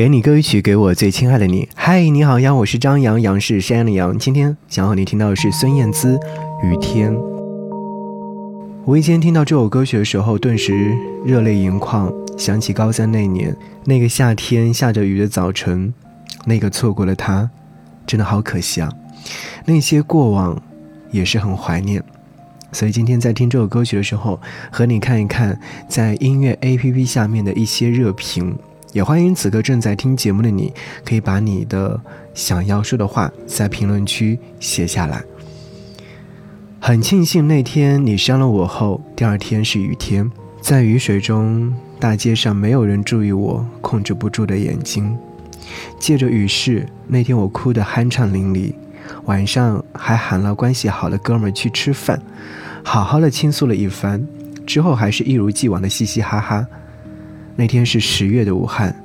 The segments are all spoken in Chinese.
给你歌曲，给我最亲爱的你。嗨，你好呀，我是张扬，杨是山羊的羊。今天想和你听到的是孙燕姿《雨天》。无意间听到这首歌曲的时候，顿时热泪盈眶，想起高三那年那个夏天下着雨的早晨，那个错过了他，真的好可惜啊。那些过往也是很怀念，所以今天在听这首歌曲的时候，和你看一看在音乐 APP 下面的一些热评。也欢迎此刻正在听节目的你，可以把你的想要说的话在评论区写下来。很庆幸那天你伤了我后，第二天是雨天，在雨水中，大街上没有人注意我控制不住的眼睛。借着雨势，那天我哭得酣畅淋漓，晚上还喊了关系好的哥们去吃饭，好好的倾诉了一番，之后还是一如既往的嘻嘻哈哈。那天是十月的武汉，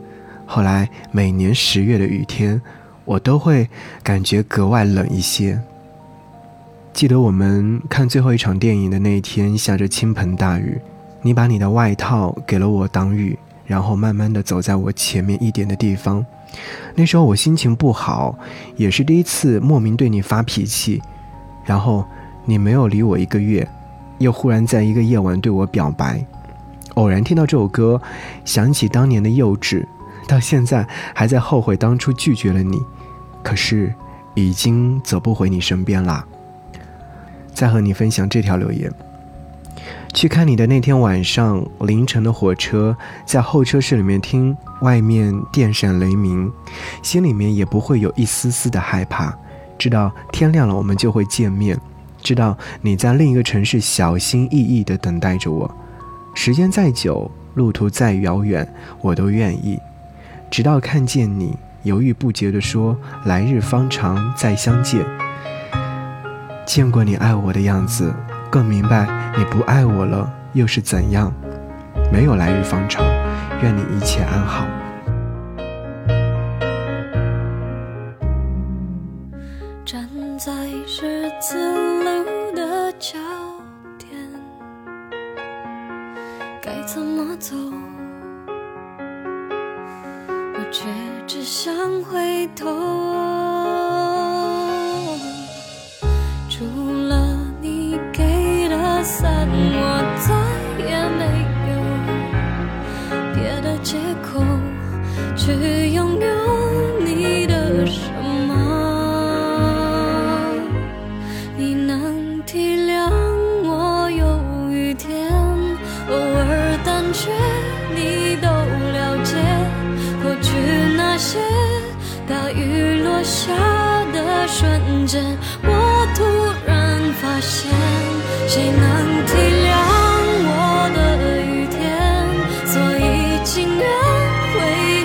后来每年十月的雨天，我都会感觉格外冷一些。记得我们看最后一场电影的那一天，下着倾盆大雨，你把你的外套给了我挡雨，然后慢慢的走在我前面一点的地方。那时候我心情不好，也是第一次莫名对你发脾气，然后你没有理我一个月，又忽然在一个夜晚对我表白。偶然听到这首歌，想起当年的幼稚，到现在还在后悔当初拒绝了你，可是已经走不回你身边啦。再和你分享这条留言：去看你的那天晚上，凌晨的火车，在候车室里面听外面电闪雷鸣，心里面也不会有一丝丝的害怕，知道天亮了我们就会见面，知道你在另一个城市小心翼翼地等待着我。时间再久，路途再遥远，我都愿意。直到看见你犹豫不决地说：“来日方长，再相见。”见过你爱我的样子，更明白你不爱我了又是怎样。没有来日方长，愿你一切安好。站在十字路的桥。走？我却只想回头。除了你给的伞，我再也没有别的借口去落下的瞬间，我突然发现，谁能体谅我的雨天？所以情愿回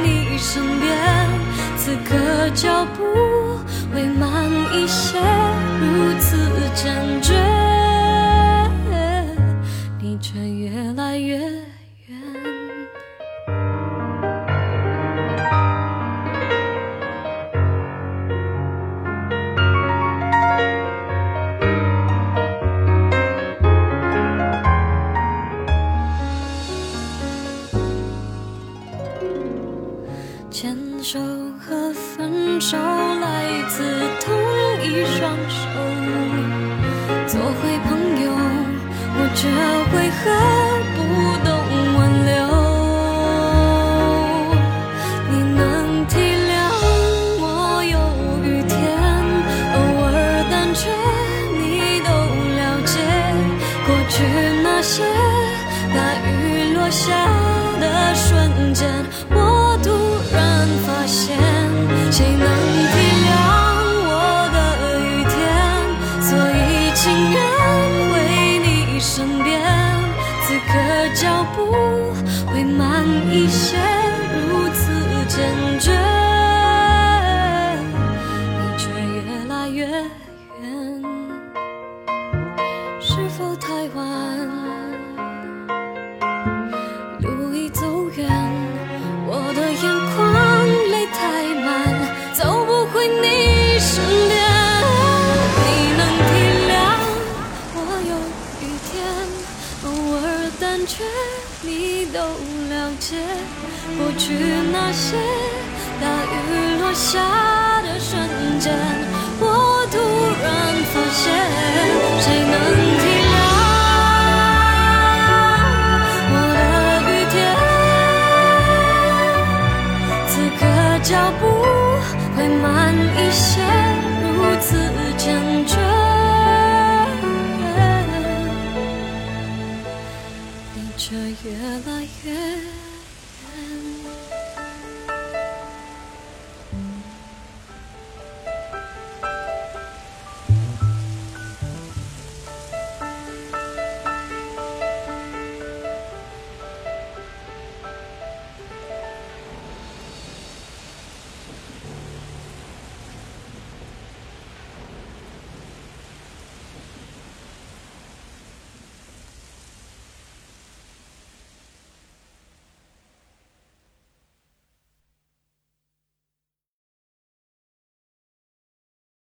你身边，此刻脚步会慢一些，如此坚决。你却越来越远来自同一双手，做回朋友，我却为何不懂挽留？你能体谅我有雨天，偶尔胆怯，你都了解。过去那些大雨落下的瞬间，我突然发现，谁能你都了解。过去那些大雨落下的瞬间，我突然发现，谁能